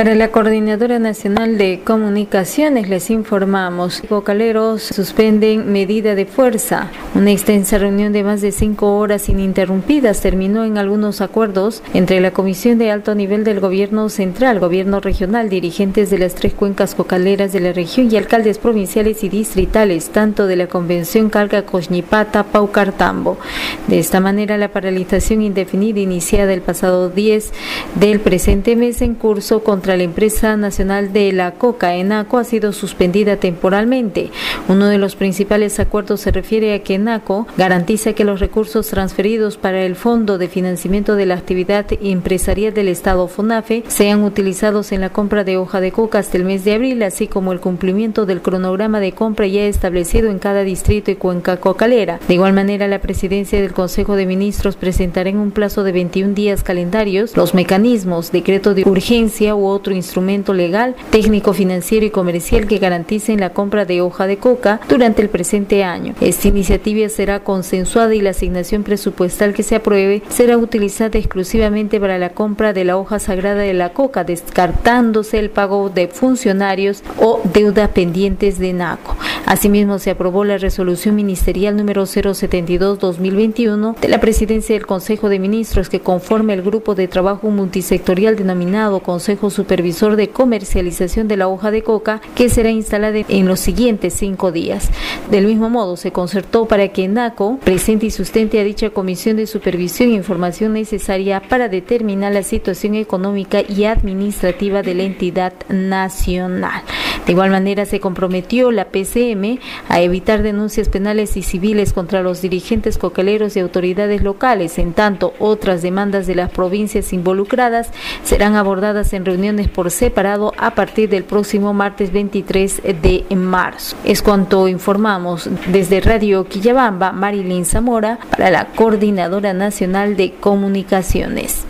Para la Coordinadora Nacional de Comunicaciones les informamos, vocaleros suspenden medida de fuerza. Una extensa reunión de más de cinco horas ininterrumpidas terminó en algunos acuerdos entre la Comisión de Alto Nivel del Gobierno Central, Gobierno Regional, dirigentes de las tres cuencas cocaleras de la región y alcaldes provinciales y distritales, tanto de la Convención Calca Coñipata, Paucartambo. De esta manera, la paralización indefinida iniciada el pasado 10 del presente mes en curso contra la empresa nacional de la coca, ENACO, ha sido suspendida temporalmente. Uno de los principales acuerdos se refiere a que ENACO garantiza que los recursos transferidos para el Fondo de Financiamiento de la Actividad Empresarial del Estado FONAFE sean utilizados en la compra de hoja de coca hasta el mes de abril, así como el cumplimiento del cronograma de compra ya establecido en cada distrito y cuenca cocalera. De igual manera, la presidencia del Consejo de Ministros presentará en un plazo de 21 días calendarios los mecanismos, decreto de urgencia u otro instrumento legal, técnico, financiero y comercial que garanticen la compra de hoja de coca durante el presente año. Esta iniciativa será consensuada y la asignación presupuestal que se apruebe será utilizada exclusivamente para la compra de la hoja sagrada de la coca, descartándose el pago de funcionarios o deudas pendientes de NACO. Asimismo, se aprobó la resolución ministerial número 072-2021 de la Presidencia del Consejo de Ministros que conforma el grupo de trabajo multisectorial denominado Consejo Supervisor de Comercialización de la hoja de coca que será instalada en los siguientes cinco días. Del mismo modo, se concertó para que NACO presente y sustente a dicha Comisión de Supervisión información necesaria para determinar la situación económica y administrativa de la entidad nacional. De igual manera, se comprometió la PCM a evitar denuncias penales y civiles contra los dirigentes cocaleros y autoridades locales. En tanto, otras demandas de las provincias involucradas serán abordadas en reuniones por separado a partir del próximo martes 23 de marzo. Es cuanto informamos desde Radio Quillabamba, Marilyn Zamora, para la Coordinadora Nacional de Comunicaciones.